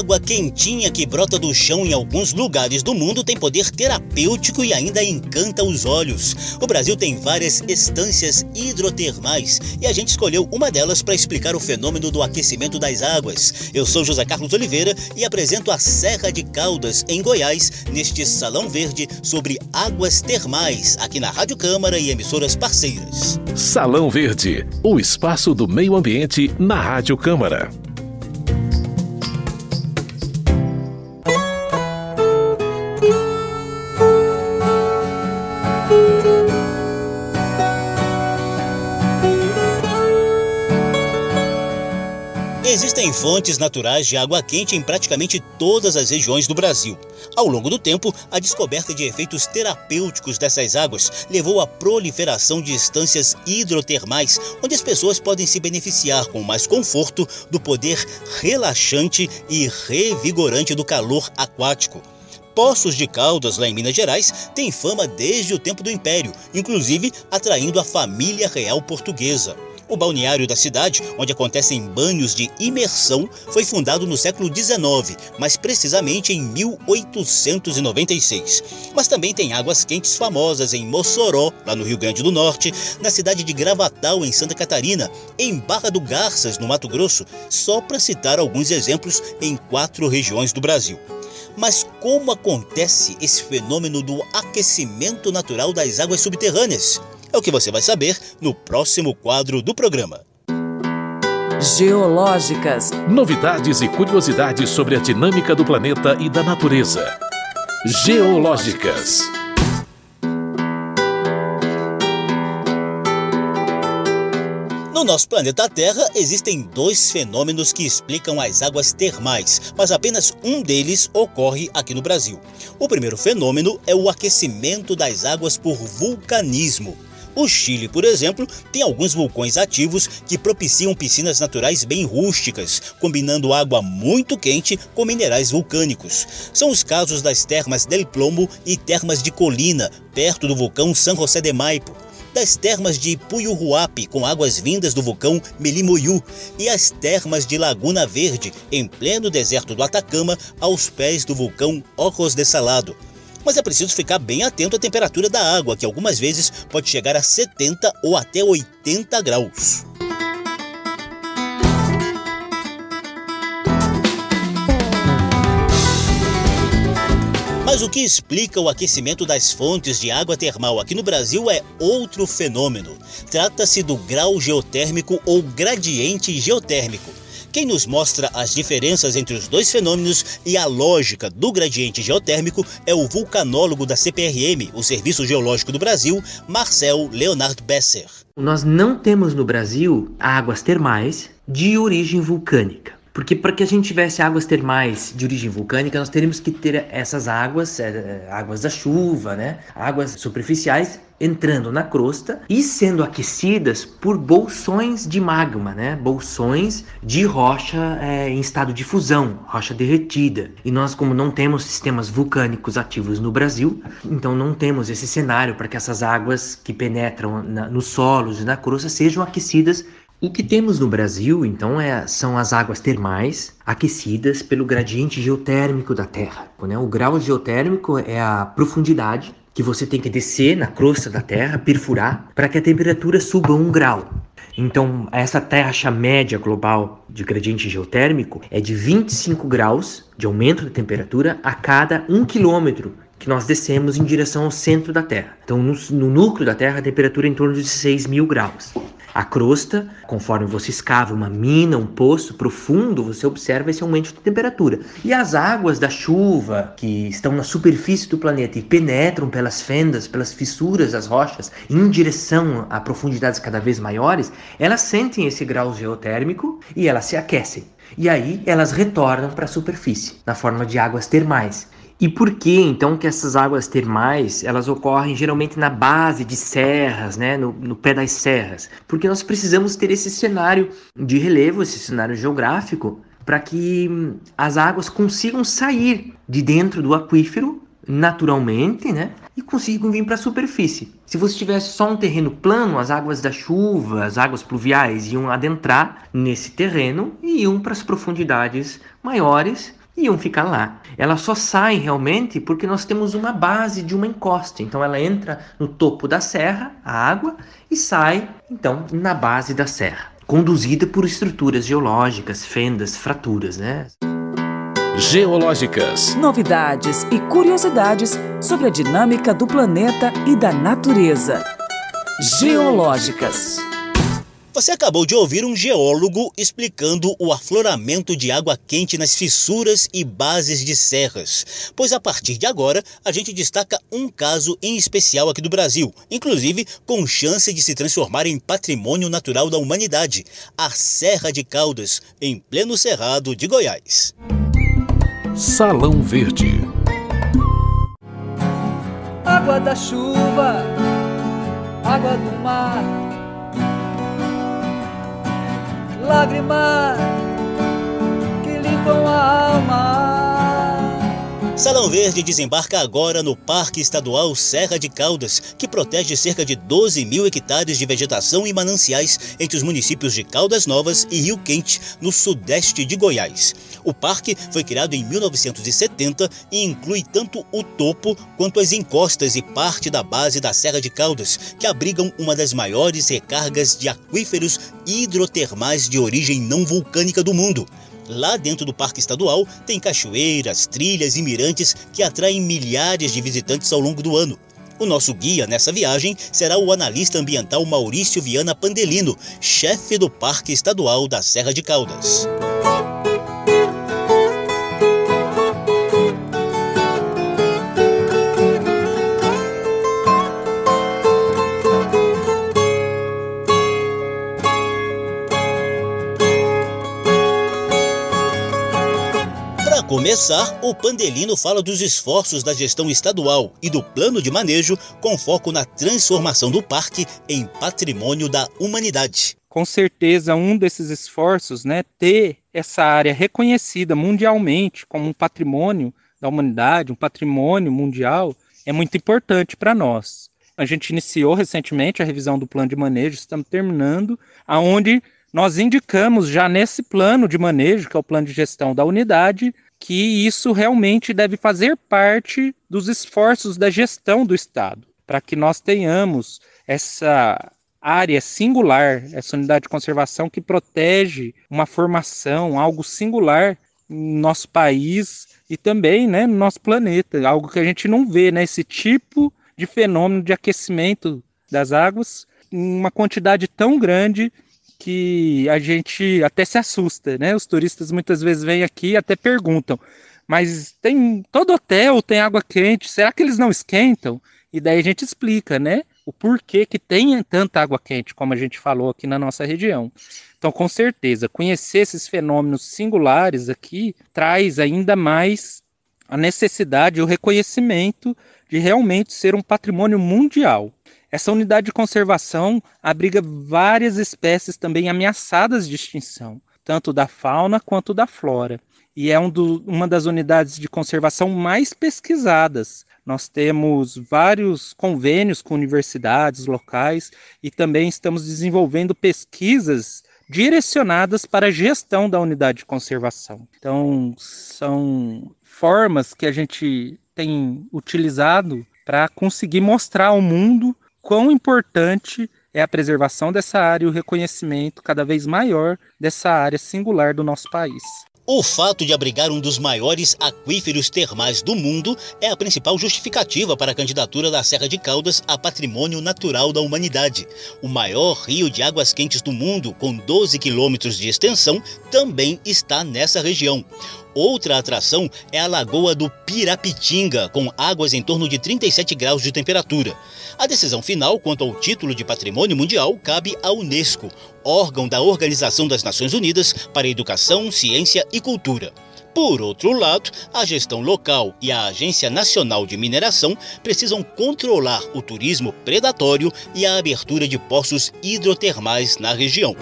água quentinha que brota do chão em alguns lugares do mundo tem poder terapêutico e ainda encanta os olhos. O Brasil tem várias estâncias hidrotermais e a gente escolheu uma delas para explicar o fenômeno do aquecimento das águas. Eu sou José Carlos Oliveira e apresento a Serra de Caldas, em Goiás, neste Salão Verde sobre águas termais, aqui na Rádio Câmara e emissoras parceiras. Salão Verde, o espaço do meio ambiente na Rádio Câmara. Existem fontes naturais de água quente em praticamente todas as regiões do Brasil. Ao longo do tempo, a descoberta de efeitos terapêuticos dessas águas levou à proliferação de estâncias hidrotermais, onde as pessoas podem se beneficiar com mais conforto do poder relaxante e revigorante do calor aquático. Poços de Caldas, lá em Minas Gerais, têm fama desde o tempo do Império, inclusive atraindo a família real portuguesa. O balneário da cidade, onde acontecem banhos de imersão, foi fundado no século XIX, mais precisamente em 1896. Mas também tem águas quentes famosas em Mossoró, lá no Rio Grande do Norte, na cidade de Gravatal, em Santa Catarina, em Barra do Garças, no Mato Grosso, só para citar alguns exemplos em quatro regiões do Brasil. Mas como acontece esse fenômeno do aquecimento natural das águas subterrâneas? É o que você vai saber no próximo quadro do programa. Geológicas. Novidades e curiosidades sobre a dinâmica do planeta e da natureza. Geológicas. No nosso planeta Terra existem dois fenômenos que explicam as águas termais, mas apenas um deles ocorre aqui no Brasil. O primeiro fenômeno é o aquecimento das águas por vulcanismo. O Chile, por exemplo, tem alguns vulcões ativos que propiciam piscinas naturais bem rústicas, combinando água muito quente com minerais vulcânicos. São os casos das termas del Plomo e termas de Colina, perto do vulcão San José de Maipo das termas de Puyuhuapi, com águas vindas do vulcão Melimoyu, e as termas de Laguna Verde, em pleno deserto do Atacama, aos pés do vulcão Ojos de Salado. Mas é preciso ficar bem atento à temperatura da água, que algumas vezes pode chegar a 70 ou até 80 graus. Mas o que explica o aquecimento das fontes de água termal aqui no Brasil é outro fenômeno. Trata-se do grau geotérmico ou gradiente geotérmico quem nos mostra as diferenças entre os dois fenômenos e a lógica do gradiente geotérmico é o vulcanólogo da CPRM, o Serviço Geológico do Brasil, Marcel Leonard Besser. Nós não temos no Brasil águas termais de origem vulcânica. Porque para que a gente tivesse águas termais de origem vulcânica, nós teríamos que ter essas águas, é, águas da chuva, né? águas superficiais entrando na crosta e sendo aquecidas por bolsões de magma, né? bolsões de rocha é, em estado de fusão, rocha derretida. E nós, como não temos sistemas vulcânicos ativos no Brasil, então não temos esse cenário para que essas águas que penetram na, nos solos e na crosta sejam aquecidas o que temos no Brasil, então, é, são as águas termais aquecidas pelo gradiente geotérmico da Terra. Né? O grau geotérmico é a profundidade que você tem que descer na crosta da Terra, perfurar, para que a temperatura suba um grau. Então, essa taxa média global de gradiente geotérmico é de 25 graus de aumento da temperatura a cada um quilômetro que nós descemos em direção ao centro da Terra. Então, no, no núcleo da Terra, a temperatura é em torno de 6 mil graus. A crosta, conforme você escava uma mina, um poço profundo, você observa esse aumento de temperatura. E as águas da chuva que estão na superfície do planeta e penetram pelas fendas, pelas fissuras das rochas, em direção a profundidades cada vez maiores, elas sentem esse grau geotérmico e elas se aquecem. E aí elas retornam para a superfície, na forma de águas termais. E por que então que essas águas termais elas ocorrem geralmente na base de serras, né, no, no, pé das serras? Porque nós precisamos ter esse cenário de relevo, esse cenário geográfico, para que hum, as águas consigam sair de dentro do aquífero naturalmente, né, e consigam vir para a superfície. Se você tivesse só um terreno plano, as águas da chuva, as águas pluviais iam adentrar nesse terreno e iam para as profundidades maiores iam ficar lá. Elas só saem realmente porque nós temos uma base de uma encosta. Então ela entra no topo da serra, a água, e sai então na base da serra, conduzida por estruturas geológicas, fendas, fraturas, né? Geológicas. Novidades e curiosidades sobre a dinâmica do planeta e da natureza. Geológicas. Você acabou de ouvir um geólogo explicando o afloramento de água quente nas fissuras e bases de serras. Pois a partir de agora, a gente destaca um caso em especial aqui do Brasil, inclusive com chance de se transformar em patrimônio natural da humanidade: a Serra de Caldas, em pleno cerrado de Goiás. Salão Verde. Água da chuva, água do mar, lágrimas que limpam a alma. Salão Verde desembarca agora no Parque Estadual Serra de Caldas, que protege cerca de 12 mil hectares de vegetação e mananciais entre os municípios de Caldas Novas e Rio Quente, no sudeste de Goiás. O parque foi criado em 1970 e inclui tanto o topo quanto as encostas e parte da base da Serra de Caldas, que abrigam uma das maiores recargas de aquíferos hidrotermais de origem não vulcânica do mundo. Lá dentro do Parque Estadual tem cachoeiras, trilhas e mirantes que atraem milhares de visitantes ao longo do ano. O nosso guia nessa viagem será o analista ambiental Maurício Viana Pandelino, chefe do Parque Estadual da Serra de Caldas. Começar, o Pandelino fala dos esforços da gestão estadual e do plano de manejo com foco na transformação do parque em patrimônio da humanidade. Com certeza, um desses esforços, né, ter essa área reconhecida mundialmente como um patrimônio da humanidade, um patrimônio mundial, é muito importante para nós. A gente iniciou recentemente a revisão do plano de manejo, estamos terminando, aonde nós indicamos já nesse plano de manejo, que é o plano de gestão da unidade, que isso realmente deve fazer parte dos esforços da gestão do Estado, para que nós tenhamos essa área singular, essa unidade de conservação que protege uma formação, algo singular no nosso país e também né, no nosso planeta, algo que a gente não vê, né, esse tipo de fenômeno de aquecimento das águas, uma quantidade tão grande que a gente até se assusta, né? Os turistas muitas vezes vêm aqui e até perguntam, mas tem todo hotel tem água quente, será que eles não esquentam? E daí a gente explica, né? O porquê que tem tanta água quente, como a gente falou aqui na nossa região. Então, com certeza, conhecer esses fenômenos singulares aqui traz ainda mais a necessidade, o reconhecimento de realmente ser um patrimônio mundial. Essa unidade de conservação abriga várias espécies também ameaçadas de extinção, tanto da fauna quanto da flora. E é um do, uma das unidades de conservação mais pesquisadas. Nós temos vários convênios com universidades locais e também estamos desenvolvendo pesquisas direcionadas para a gestão da unidade de conservação. Então, são formas que a gente tem utilizado para conseguir mostrar ao mundo quão importante é a preservação dessa área e o reconhecimento cada vez maior dessa área singular do nosso país. O fato de abrigar um dos maiores aquíferos termais do mundo é a principal justificativa para a candidatura da Serra de Caldas a Patrimônio Natural da Humanidade. O maior rio de águas quentes do mundo, com 12 quilômetros de extensão, também está nessa região. Outra atração é a Lagoa do Pirapitinga, com águas em torno de 37 graus de temperatura. A decisão final quanto ao título de Patrimônio Mundial cabe à Unesco, órgão da Organização das Nações Unidas para Educação, Ciência e Cultura. Por outro lado, a gestão local e a Agência Nacional de Mineração precisam controlar o turismo predatório e a abertura de poços hidrotermais na região.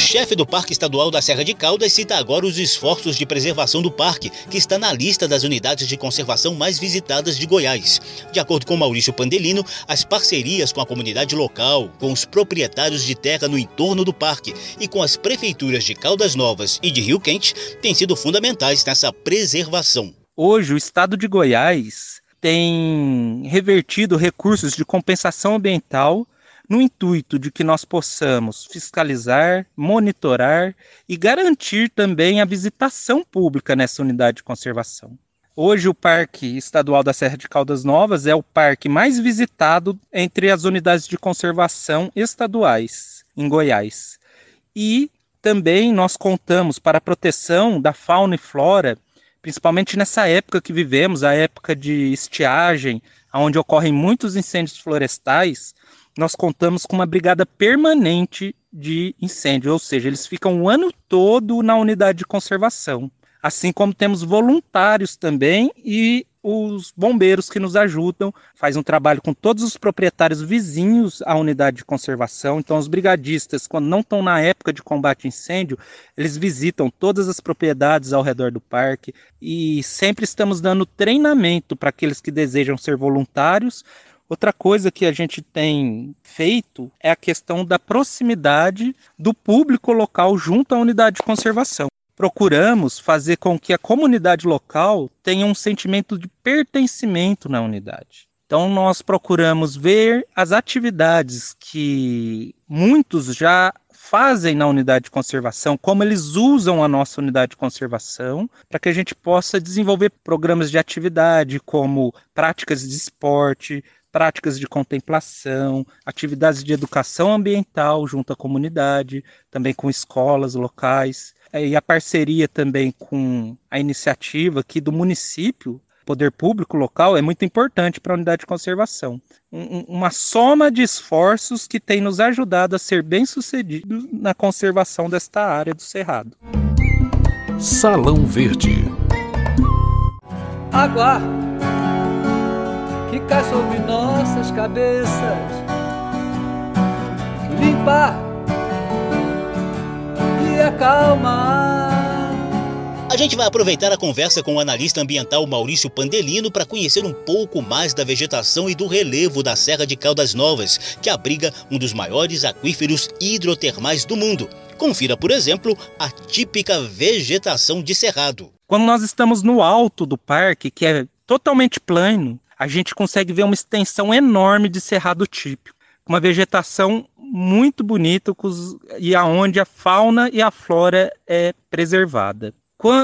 Chefe do Parque Estadual da Serra de Caldas cita agora os esforços de preservação do parque, que está na lista das unidades de conservação mais visitadas de Goiás. De acordo com Maurício Pandelino, as parcerias com a comunidade local, com os proprietários de terra no entorno do parque e com as prefeituras de Caldas Novas e de Rio Quente têm sido fundamentais nessa preservação. Hoje, o estado de Goiás tem revertido recursos de compensação ambiental no intuito de que nós possamos fiscalizar, monitorar e garantir também a visitação pública nessa unidade de conservação. Hoje, o Parque Estadual da Serra de Caldas Novas é o parque mais visitado entre as unidades de conservação estaduais em Goiás. E também nós contamos para a proteção da fauna e flora, principalmente nessa época que vivemos, a época de estiagem, onde ocorrem muitos incêndios florestais, nós contamos com uma brigada permanente de incêndio, ou seja, eles ficam o ano todo na unidade de conservação. Assim como temos voluntários também e os bombeiros que nos ajudam, faz um trabalho com todos os proprietários vizinhos à unidade de conservação. Então, os brigadistas, quando não estão na época de combate a incêndio, eles visitam todas as propriedades ao redor do parque e sempre estamos dando treinamento para aqueles que desejam ser voluntários Outra coisa que a gente tem feito é a questão da proximidade do público local junto à unidade de conservação. Procuramos fazer com que a comunidade local tenha um sentimento de pertencimento na unidade. Então, nós procuramos ver as atividades que muitos já fazem na unidade de conservação, como eles usam a nossa unidade de conservação, para que a gente possa desenvolver programas de atividade, como práticas de esporte, práticas de contemplação, atividades de educação ambiental junto à comunidade, também com escolas locais, é, e a parceria também com a iniciativa aqui do município, poder público local, é muito importante para a unidade de conservação. Um, uma soma de esforços que tem nos ajudado a ser bem-sucedidos na conservação desta área do Cerrado. Salão Verde. Água que cai sobre nossas cabeças. Limpar e acalmar. A gente vai aproveitar a conversa com o analista ambiental Maurício Pandelino para conhecer um pouco mais da vegetação e do relevo da Serra de Caldas Novas, que abriga um dos maiores aquíferos hidrotermais do mundo. Confira, por exemplo, a típica vegetação de cerrado. Quando nós estamos no alto do parque, que é totalmente plano, a gente consegue ver uma extensão enorme de cerrado típico, uma vegetação muito bonita e aonde a fauna e a flora é preservada.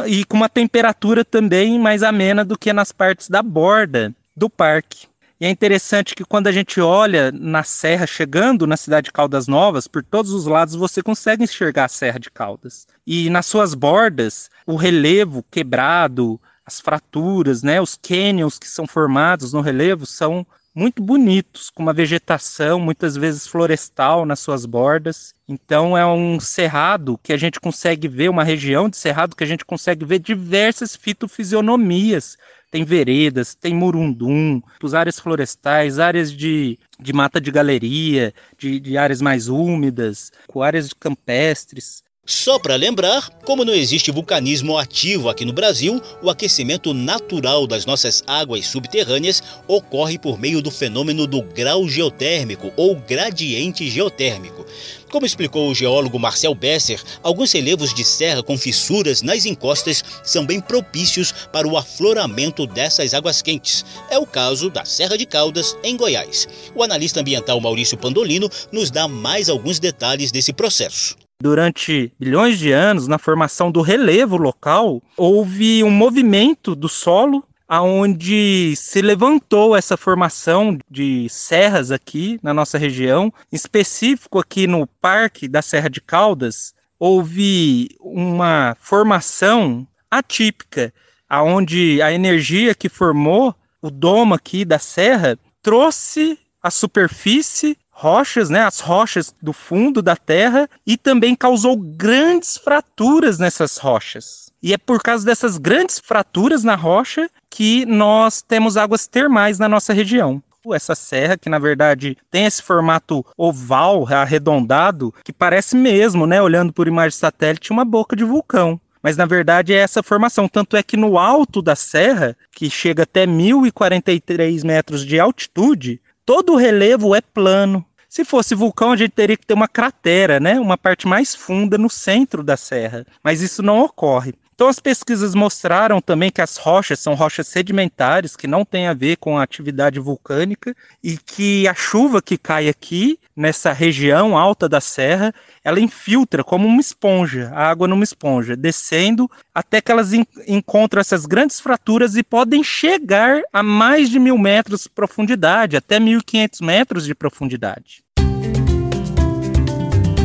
E com uma temperatura também mais amena do que nas partes da borda do parque. E é interessante que quando a gente olha na serra, chegando na cidade de Caldas Novas, por todos os lados você consegue enxergar a Serra de Caldas. E nas suas bordas, o relevo quebrado, as fraturas, né, os canyons que são formados no relevo são muito bonitos, com uma vegetação muitas vezes florestal nas suas bordas. Então é um cerrado que a gente consegue ver, uma região de cerrado que a gente consegue ver diversas fitofisionomias. Tem veredas, tem murundum, áreas florestais, áreas de, de mata de galeria, de, de áreas mais úmidas, com áreas campestres. Só para lembrar, como não existe vulcanismo ativo aqui no Brasil, o aquecimento natural das nossas águas subterrâneas ocorre por meio do fenômeno do grau geotérmico ou gradiente geotérmico. Como explicou o geólogo Marcel Besser, alguns relevos de serra com fissuras nas encostas são bem propícios para o afloramento dessas águas quentes. É o caso da Serra de Caldas, em Goiás. O analista ambiental Maurício Pandolino nos dá mais alguns detalhes desse processo. Durante bilhões de anos, na formação do relevo local, houve um movimento do solo aonde se levantou essa formação de serras aqui na nossa região, em específico aqui no Parque da Serra de Caldas, houve uma formação atípica, aonde a energia que formou o domo aqui da serra trouxe a superfície rochas, né, as rochas do fundo da terra e também causou grandes fraturas nessas rochas. E é por causa dessas grandes fraturas na rocha que nós temos águas termais na nossa região. essa serra que na verdade tem esse formato oval, arredondado, que parece mesmo, né, olhando por imagem satélite, uma boca de vulcão mas na verdade é essa formação. Tanto é que no alto da serra, que chega até 1043 metros de altitude, todo o relevo é plano. Se fosse vulcão, a gente teria que ter uma cratera, né? Uma parte mais funda no centro da serra. Mas isso não ocorre. Então, as pesquisas mostraram também que as rochas são rochas sedimentares, que não têm a ver com a atividade vulcânica, e que a chuva que cai aqui, nessa região alta da serra, ela infiltra como uma esponja, a água numa esponja, descendo até que elas en encontram essas grandes fraturas e podem chegar a mais de mil metros de profundidade, até 1.500 metros de profundidade.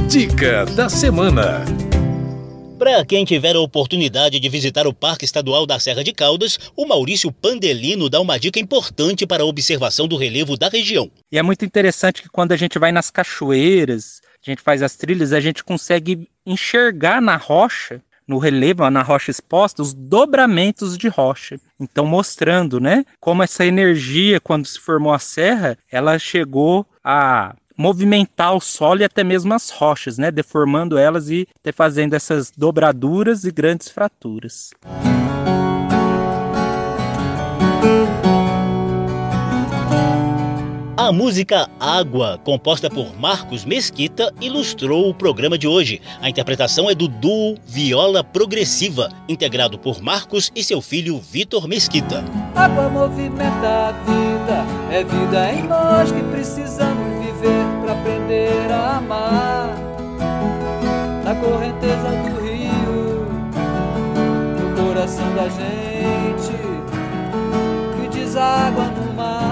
Dica da semana. Para quem tiver a oportunidade de visitar o Parque Estadual da Serra de Caldas, o Maurício Pandelino dá uma dica importante para a observação do relevo da região. E é muito interessante que quando a gente vai nas cachoeiras, a gente faz as trilhas, a gente consegue enxergar na rocha no relevo, na rocha exposta, os dobramentos de rocha. Então, mostrando, né, como essa energia, quando se formou a serra, ela chegou a movimentar o solo e até mesmo as rochas, né, deformando elas e fazendo essas dobraduras e grandes fraturas. A música Água, composta por Marcos Mesquita, ilustrou o programa de hoje. A interpretação é do duo Viola Progressiva, integrado por Marcos e seu filho Vitor Mesquita. Água movimenta a vida, é vida em nós que precisamos viver para aprender a amar. Na correnteza do rio, no coração da gente, que deságua no mar.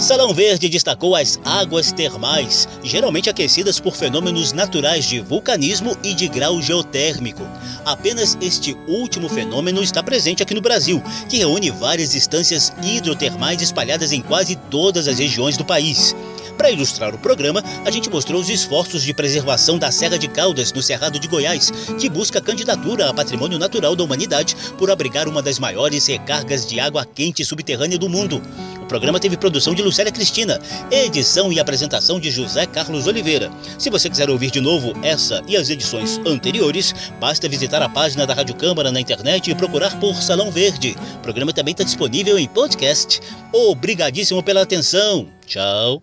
Salão Verde destacou as águas termais, geralmente aquecidas por fenômenos naturais de vulcanismo e de grau geotérmico. Apenas este último fenômeno está presente aqui no Brasil, que reúne várias instâncias hidrotermais espalhadas em quase todas as regiões do país. Para ilustrar o programa, a gente mostrou os esforços de preservação da Serra de Caldas, no Cerrado de Goiás, que busca candidatura a Patrimônio Natural da Humanidade por abrigar uma das maiores recargas de água quente subterrânea do mundo. Programa teve produção de Lucélia Cristina, edição e apresentação de José Carlos Oliveira. Se você quiser ouvir de novo essa e as edições anteriores, basta visitar a página da Rádio Câmara na internet e procurar por Salão Verde. O programa também está disponível em podcast. Obrigadíssimo pela atenção. Tchau.